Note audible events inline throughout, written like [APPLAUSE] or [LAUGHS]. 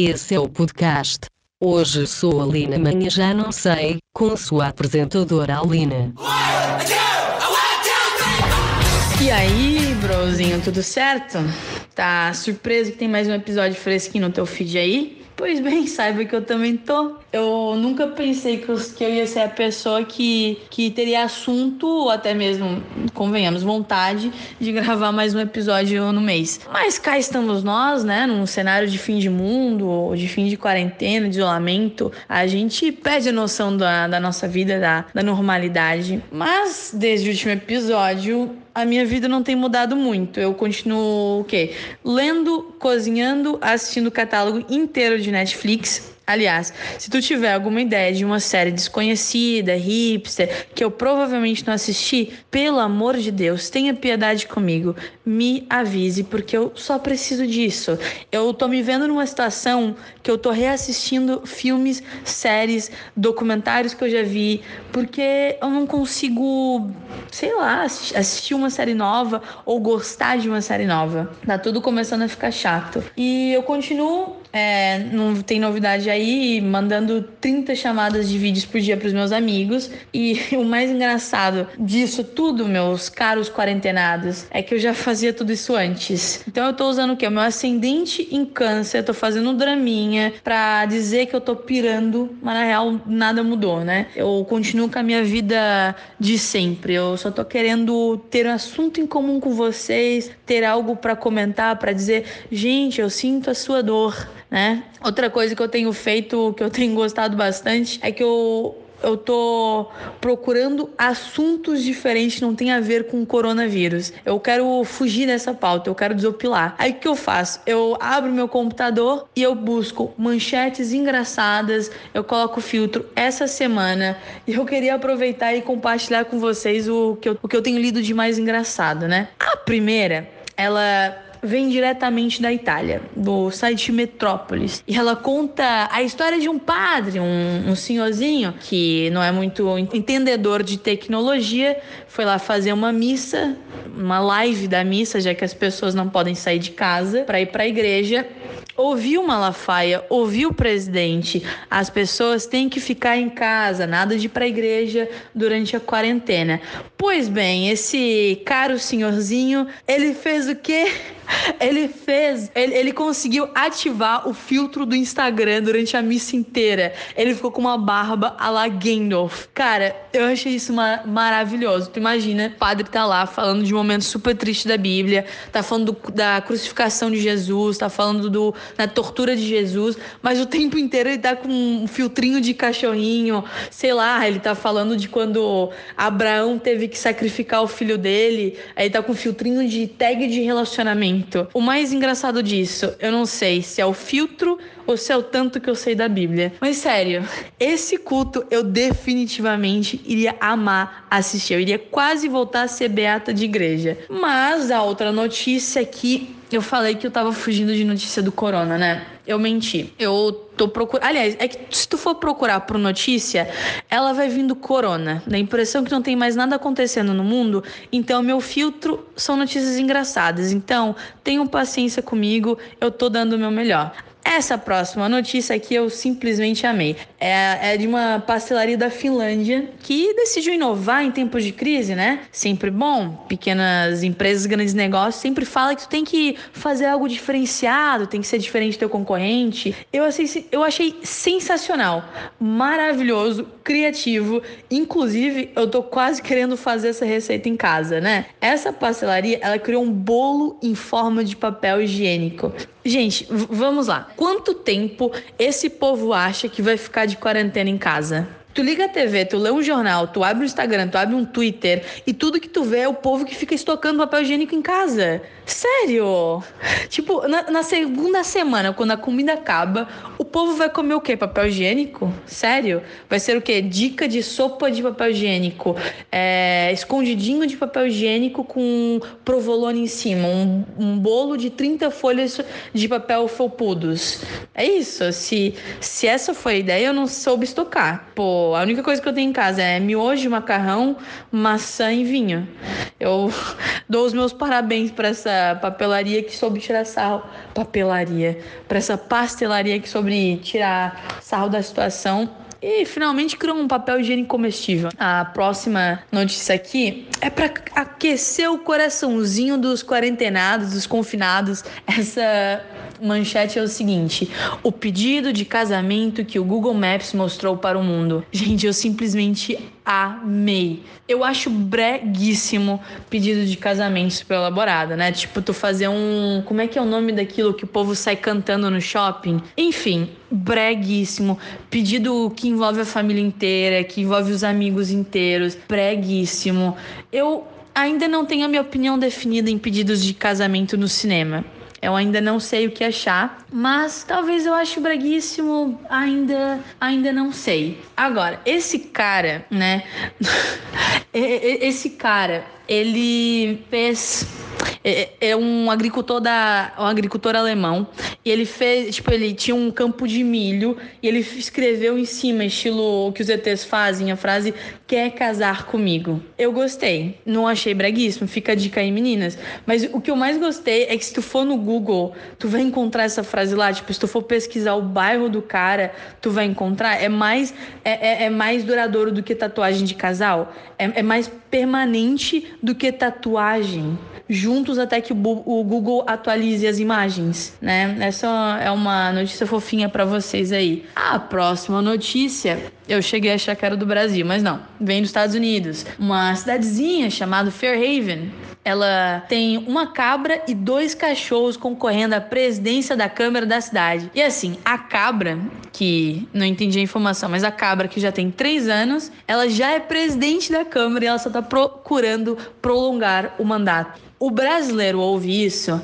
Esse é o podcast. Hoje sou a Lina, amanhã já não sei, com sua apresentadora Alina. E aí, brozinho, tudo certo? Tá surpreso que tem mais um episódio fresquinho no teu feed aí? Pois bem, [LAUGHS] saiba que eu também tô. Eu nunca pensei que eu, que eu ia ser a pessoa que, que teria assunto, ou até mesmo, convenhamos, vontade de [LAUGHS] gravar mais um episódio no mês. Mas cá estamos nós, né? Num cenário de fim de mundo, de fim de quarentena, de isolamento. A gente perde a noção da, da nossa vida, da, da normalidade. Mas desde o último episódio, a minha vida não tem mudado muito. Eu continuo o quê? Lendo, cozinhando, assistindo o catálogo inteiro de Netflix Aliás, se tu tiver alguma ideia de uma série desconhecida, hipster, que eu provavelmente não assisti, pelo amor de Deus, tenha piedade comigo. Me avise, porque eu só preciso disso. Eu tô me vendo numa situação que eu tô reassistindo filmes, séries, documentários que eu já vi, porque eu não consigo, sei lá, assistir uma série nova ou gostar de uma série nova. Tá tudo começando a ficar chato. E eu continuo é, não tem novidade aí, mandando 30 chamadas de vídeos por dia para os meus amigos. E [LAUGHS] o mais engraçado disso tudo, meus caros quarentenados, é que eu já fazia tudo isso antes. Então eu tô usando o quê? O meu ascendente em câncer, tô fazendo draminha pra dizer que eu tô pirando, mas na real nada mudou, né? Eu continuo com a minha vida de sempre. Eu só tô querendo ter um assunto em comum com vocês, ter algo para comentar, para dizer, gente, eu sinto a sua dor né? Outra coisa que eu tenho feito, que eu tenho gostado bastante, é que eu eu tô procurando assuntos diferentes, não tem a ver com coronavírus. Eu quero fugir dessa pauta, eu quero desopilar. Aí o que eu faço? Eu abro meu computador e eu busco manchetes engraçadas, eu coloco filtro essa semana e eu queria aproveitar e compartilhar com vocês o que eu, o que eu tenho lido de mais engraçado, né? A primeira, ela vem diretamente da Itália, do site Metrópolis. E ela conta a história de um padre, um, um senhorzinho que não é muito entendedor de tecnologia, foi lá fazer uma missa, uma live da missa, já que as pessoas não podem sair de casa para ir para a igreja ouviu Malafaia, ouviu o presidente. As pessoas têm que ficar em casa, nada de ir para a igreja durante a quarentena. Pois bem, esse caro senhorzinho, ele fez o quê? [LAUGHS] Ele fez, ele, ele conseguiu ativar o filtro do Instagram durante a missa inteira. Ele ficou com uma barba a la Gandalf. Cara, eu achei isso ma maravilhoso. Tu imagina, o padre tá lá falando de um momento super triste da Bíblia, tá falando do, da crucificação de Jesus, tá falando do, da tortura de Jesus, mas o tempo inteiro ele tá com um filtrinho de cachorrinho, sei lá, ele tá falando de quando Abraão teve que sacrificar o filho dele, aí tá com um filtrinho de tag de relacionamento. O mais engraçado disso, eu não sei se é o filtro ou se é o tanto que eu sei da Bíblia. Mas sério, [LAUGHS] esse culto eu definitivamente iria amar assistir. Eu iria quase voltar a ser beata de igreja. Mas a outra notícia é que eu falei que eu tava fugindo de notícia do corona, né? Eu menti. Eu tô procurando. Aliás, é que se tu for procurar por notícia, ela vai vindo corona. Dá a impressão que não tem mais nada acontecendo no mundo. Então, meu filtro são notícias engraçadas. Então, tenham paciência comigo, eu tô dando o meu melhor. Essa próxima notícia aqui eu simplesmente amei. É, é, de uma pastelaria da Finlândia que decidiu inovar em tempos de crise, né? Sempre bom. Pequenas empresas, grandes negócios sempre fala que tu tem que fazer algo diferenciado, tem que ser diferente do teu concorrente. Eu achei, eu achei sensacional, maravilhoso, criativo. Inclusive, eu tô quase querendo fazer essa receita em casa, né? Essa pastelaria, ela criou um bolo em forma de papel higiênico. Gente, vamos lá. Quanto tempo esse povo acha que vai ficar de quarentena em casa? Tu liga a TV, tu lê um jornal, tu abre o Instagram, tu abre um Twitter e tudo que tu vê é o povo que fica estocando papel higiênico em casa. Sério? Tipo, na, na, segunda semana, quando a comida acaba, o povo vai comer o quê? Papel higiênico? Sério? Vai ser o quê? Dica de sopa de papel higiênico, é, escondidinho de papel higiênico com provolone em cima, um, um bolo de 30 folhas de papel felpudos. É isso. Se, se essa foi a ideia, eu não soube estocar. Pô, a única coisa que eu tenho em casa é miojo, macarrão, maçã e vinho. Eu [LAUGHS] dou os meus parabéns para essa papelaria que soube tirar sarro. Papelaria. Para essa pastelaria que soube tirar sarro da situação e finalmente criou um papel higiênico comestível. A próxima notícia aqui é para aquecer o coraçãozinho dos quarentenados, dos confinados. Essa manchete é o seguinte: o pedido de casamento que o Google Maps mostrou para o mundo. Gente, eu simplesmente amei. Eu acho breguíssimo pedido de casamento super elaborado, né? Tipo, tu fazer um. Como é que é o nome daquilo que o povo sai cantando no shopping? Enfim, breguíssimo. Pedido que envolve a família inteira, que envolve os amigos inteiros. Breguíssimo. Eu ainda não tenho a minha opinião definida em pedidos de casamento no cinema. Eu ainda não sei o que achar, mas talvez eu ache braguíssimo, ainda, ainda não sei. Agora, esse cara, né? [LAUGHS] esse cara, ele fez é, é, um agricultor da um agricultor alemão e ele fez tipo ele tinha um campo de milho e ele escreveu em cima estilo o que os ETs fazem a frase quer casar comigo. Eu gostei. Não achei braguíssimo fica a dica aí meninas. Mas o que eu mais gostei é que se tu for no Google tu vai encontrar essa frase lá. Tipo se tu for pesquisar o bairro do cara tu vai encontrar. É mais é, é, é mais duradouro do que tatuagem de casal. É, é mais permanente do que tatuagem. Juntos até que o Google atualize as imagens, né? Essa é uma notícia fofinha para vocês aí. A próxima notícia, eu cheguei a achar que era do Brasil, mas não, vem dos Estados Unidos. Uma cidadezinha chamada Fairhaven. Ela tem uma cabra e dois cachorros concorrendo à presidência da Câmara da cidade. E assim, a cabra, que não entendi a informação, mas a cabra que já tem três anos, ela já é presidente da Câmara e ela só está procurando prolongar o mandato. O brasileiro ouve isso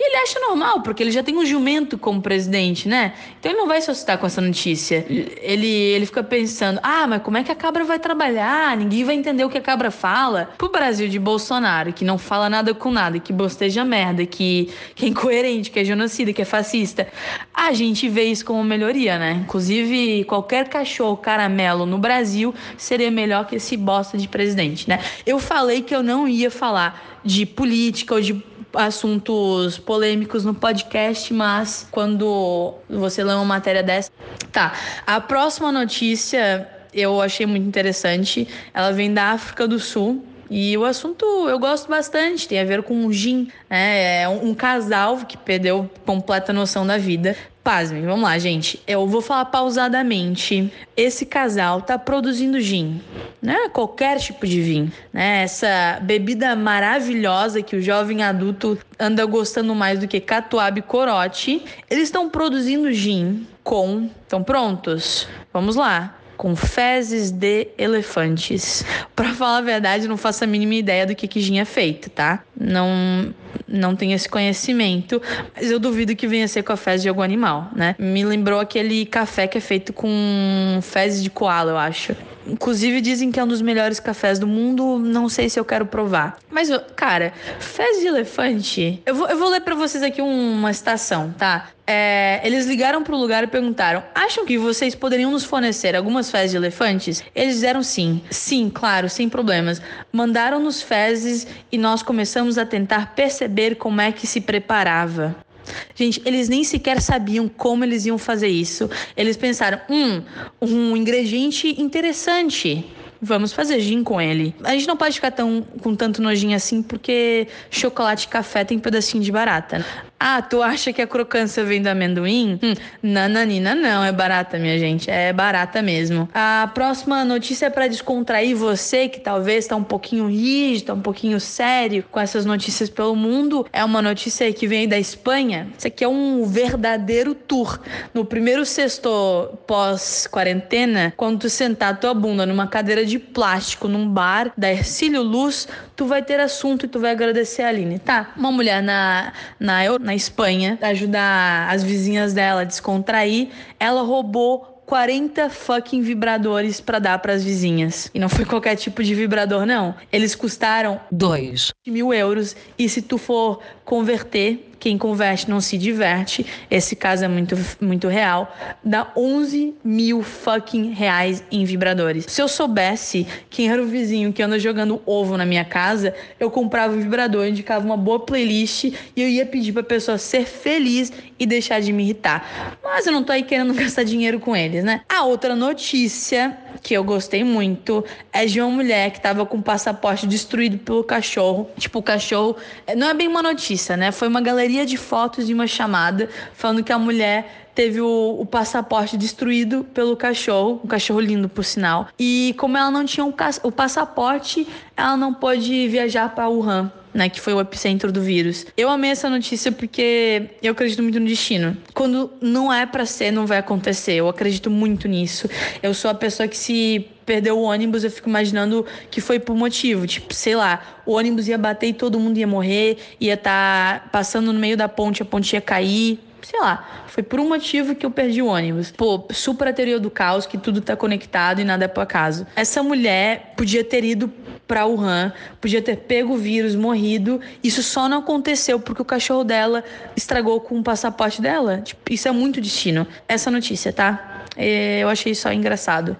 e ele acha normal, porque ele já tem um jumento como presidente, né? Então ele não vai se assustar com essa notícia. Ele, ele fica pensando: ah, mas como é que a cabra vai trabalhar? Ninguém vai entender o que a cabra fala. Pro Brasil de Bolsonaro, que não fala nada com nada, que bosteja merda, que, que é incoerente, que é genocida, que é fascista, a gente vê isso como melhoria, né? Inclusive, qualquer cachorro caramelo no Brasil seria melhor que esse bosta de presidente, né? Eu falei que eu não ia falar de política ou de assuntos polêmicos no podcast, mas quando você lê uma matéria dessa. Tá. A próxima notícia eu achei muito interessante. Ela vem da África do Sul. E o assunto eu gosto bastante, tem a ver com o gin, né? É um casal que perdeu completa noção da vida. Pasmem, vamos lá, gente. Eu vou falar pausadamente. Esse casal tá produzindo gin, né? Qualquer tipo de vinho, né? Essa bebida maravilhosa que o jovem adulto anda gostando mais do que catuaba e corote. Eles estão produzindo gin com. Estão prontos? Vamos lá com fezes de elefantes. [LAUGHS] Para falar a verdade, não faço a mínima ideia do que que gin é feito, tá? Não não tenho esse conhecimento, mas eu duvido que venha ser com a fezes de algum animal, né? Me lembrou aquele café que é feito com fezes de koala, eu acho. Inclusive dizem que é um dos melhores cafés do mundo, não sei se eu quero provar. Mas, cara, fezes de elefante. Eu vou, eu vou ler para vocês aqui uma citação, tá? É, eles ligaram para o lugar e perguntaram: Acham que vocês poderiam nos fornecer algumas fezes de elefantes? Eles disseram sim. Sim, claro, sem problemas. Mandaram-nos fezes e nós começamos a tentar perceber como é que se preparava. Gente, eles nem sequer sabiam como eles iam fazer isso. Eles pensaram: hum, um ingrediente interessante. Vamos fazer gin com ele. A gente não pode ficar tão, com tanto nojinho assim, porque chocolate e café tem pedacinho de barata. Ah, tu acha que a crocância vem do amendoim? Hum, nananina não, é barata, minha gente. É barata mesmo. A próxima notícia é para descontrair você que talvez está um pouquinho rígido, tá um pouquinho sério com essas notícias pelo mundo. É uma notícia que vem da Espanha. Isso aqui é um verdadeiro tour. No primeiro sexto pós-quarentena, quando tu sentar tua bunda numa cadeira de plástico num bar da Ercílio Luz, tu vai ter assunto e tu vai agradecer a Aline, tá? Uma mulher na, na na Espanha, ajudar as vizinhas dela a descontrair, ela roubou 40 fucking vibradores para dar para as vizinhas. E não foi qualquer tipo de vibrador, não. Eles custaram 2 mil euros. E se tu for converter quem converte não se diverte. Esse caso é muito, muito real. Dá 11 mil fucking reais em vibradores. Se eu soubesse quem era o vizinho que anda jogando ovo na minha casa, eu comprava um vibrador, indicava uma boa playlist e eu ia pedir pra pessoa ser feliz e deixar de me irritar. Mas eu não tô aí querendo [LAUGHS] gastar dinheiro com eles, né? A outra notícia que eu gostei muito é de uma mulher que tava com o passaporte destruído pelo cachorro. Tipo, o cachorro. Não é bem uma notícia, né? Foi uma galeria de fotos de uma chamada falando que a mulher teve o, o, passaporte destruído pelo cachorro, um cachorro lindo por sinal. E como ela não tinha um, o passaporte, ela não pôde viajar para Wuhan né, que foi o epicentro do vírus. Eu amei essa notícia porque eu acredito muito no destino. Quando não é para ser, não vai acontecer. Eu acredito muito nisso. Eu sou a pessoa que se perdeu o ônibus, eu fico imaginando que foi por motivo, tipo, sei lá, o ônibus ia bater e todo mundo ia morrer, ia estar tá passando no meio da ponte, a ponte ia cair, sei lá, foi por um motivo que eu perdi o ônibus. Pô, super teoria do caos, que tudo tá conectado e nada é por acaso. Essa mulher podia ter ido para Wuhan, podia ter pego o vírus, morrido. Isso só não aconteceu porque o cachorro dela estragou com o passaporte dela. Tipo, isso é muito destino. Essa notícia, tá? É, eu achei só engraçado.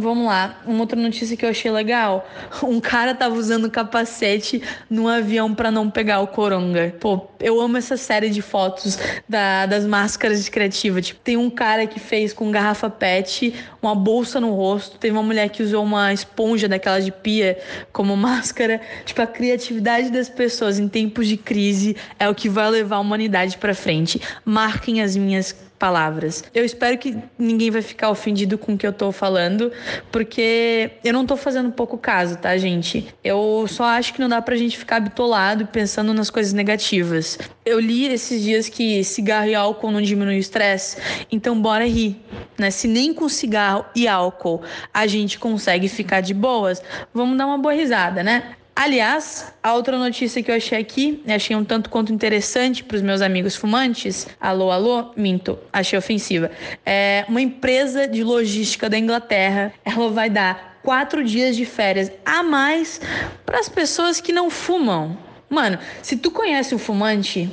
Vamos lá. Uma outra notícia que eu achei legal. [LAUGHS] Um cara tava usando capacete no avião para não pegar o coronga. Pô, eu amo essa série de fotos da, das máscaras de criativa. Tipo, tem um cara que fez com garrafa pet, uma bolsa no rosto. Teve uma mulher que usou uma esponja daquela de pia como [LAUGHS] máscara. Tipo, a criatividade das pessoas em tempos de crise é o que vai levar a humanidade para frente. Marquem as minhas palavras. Eu espero que ninguém vai ficar ofendido com o que eu tô falando, porque eu não tô fazendo pouco caso, tá, gente? Eu só acho que não dá pra gente ficar bitolado pensando nas coisas negativas. Eu li esses dias que cigarro e álcool não diminuem o estresse, então bora rir, né? Se nem com cigarro e álcool a gente consegue ficar de boas, vamos dar uma boa risada, né? Aliás, a outra notícia que eu achei aqui, achei um tanto quanto interessante para os meus amigos fumantes. Alô, alô, minto, achei ofensiva. É uma empresa de logística da Inglaterra, ela vai dar quatro dias de férias a mais para as pessoas que não fumam. Mano, se tu conhece um fumante,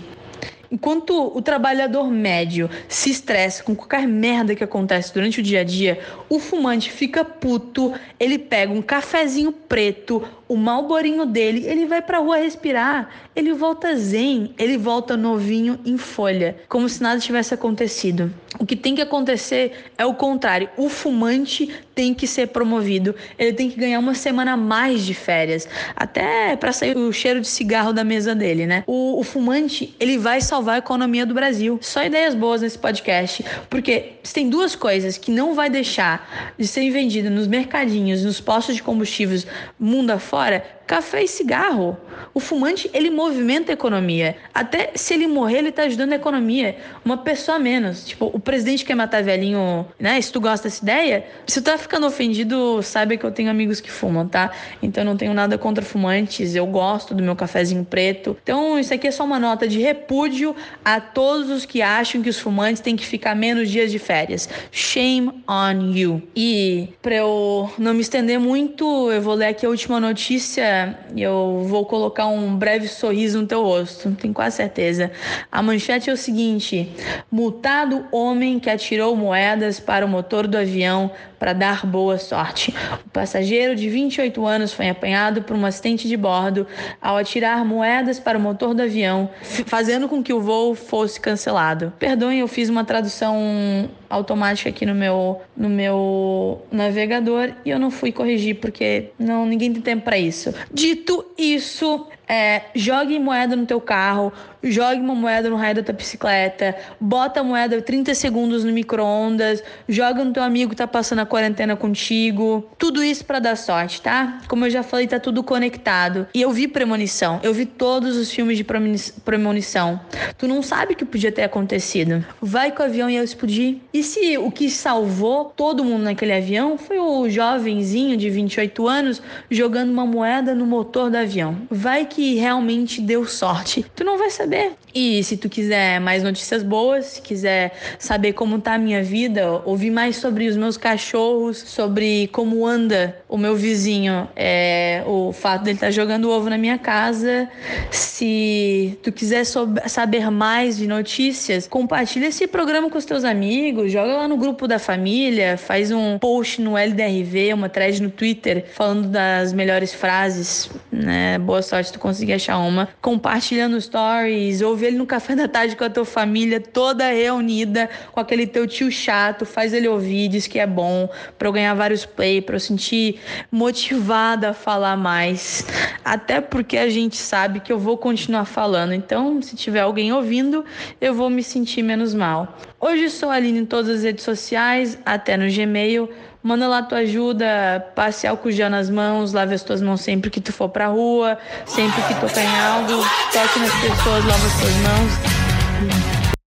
Enquanto o trabalhador médio se estressa com qualquer merda que acontece durante o dia a dia, o fumante fica puto, ele pega um cafezinho preto, o malborinho dele, ele vai pra rua respirar, ele volta zen, ele volta novinho em folha, como se nada tivesse acontecido. O que tem que acontecer é o contrário. O fumante tem que ser promovido, ele tem que ganhar uma semana a mais de férias, até para sair o cheiro de cigarro da mesa dele, né? O, o fumante, ele vai salvar a economia do Brasil. Só ideias boas nesse podcast, porque tem duas coisas que não vai deixar de ser vendida nos mercadinhos, nos postos de combustíveis mundo afora agora café e cigarro. O fumante, ele movimenta a economia. Até se ele morrer, ele tá ajudando a economia. Uma pessoa a menos. Tipo, o presidente quer matar velhinho, né? Se tu gosta dessa ideia, se tu tá ficando ofendido, saiba que eu tenho amigos que fumam, tá? Então eu não tenho nada contra fumantes, eu gosto do meu cafezinho preto. Então isso aqui é só uma nota de repúdio a todos os que acham que os fumantes têm que ficar menos dias de férias. Shame on you. E pra eu não me estender muito, eu vou ler aqui a última notícia eu vou colocar um breve sorriso no teu rosto, tenho quase certeza. A manchete é o seguinte: multado homem que atirou moedas para o motor do avião para dar boa sorte. O passageiro de 28 anos foi apanhado por um assistente de bordo ao atirar moedas para o motor do avião, fazendo com que o voo fosse cancelado. Perdoem, eu fiz uma tradução automática aqui no meu no meu navegador e eu não fui corrigir porque não ninguém tem tempo para isso. Dito isso, é, jogue moeda no teu carro, jogue uma moeda no raio da tua bicicleta, bota a moeda 30 segundos no micro-ondas, joga no teu amigo que tá passando a quarentena contigo. Tudo isso para dar sorte, tá? Como eu já falei, tá tudo conectado. E eu vi premonição, eu vi todos os filmes de premonição. Tu não sabe o que podia ter acontecido. Vai que o avião ia explodir. E se o que salvou todo mundo naquele avião foi o jovenzinho de 28 anos jogando uma moeda no motor do avião? Vai que que realmente deu sorte? Tu não vai saber. E se tu quiser mais notícias boas, se quiser saber como tá a minha vida, ouvir mais sobre os meus cachorros, sobre como anda o meu vizinho, é, o fato dele estar tá jogando ovo na minha casa, se tu quiser saber mais de notícias, compartilha esse programa com os teus amigos, joga lá no grupo da família, faz um post no LDRV, uma thread no Twitter falando das melhores frases, né? Boa sorte tu conseguir achar uma. Compartilhando stories, ouve ele no café da tarde com a tua família toda reunida, com aquele teu tio chato, faz ele ouvir, diz que é bom, para eu ganhar vários play, para eu sentir motivada a falar mais. Até porque a gente sabe que eu vou continuar falando. Então, se tiver alguém ouvindo, eu vou me sentir menos mal. Hoje sou a Aline em todas as redes sociais, até no Gmail. Manda lá tua ajuda, passe álcool gel nas mãos, lave as tuas mãos sempre que tu for pra rua, sempre que tocar em algo, toque nas pessoas, lava as tuas mãos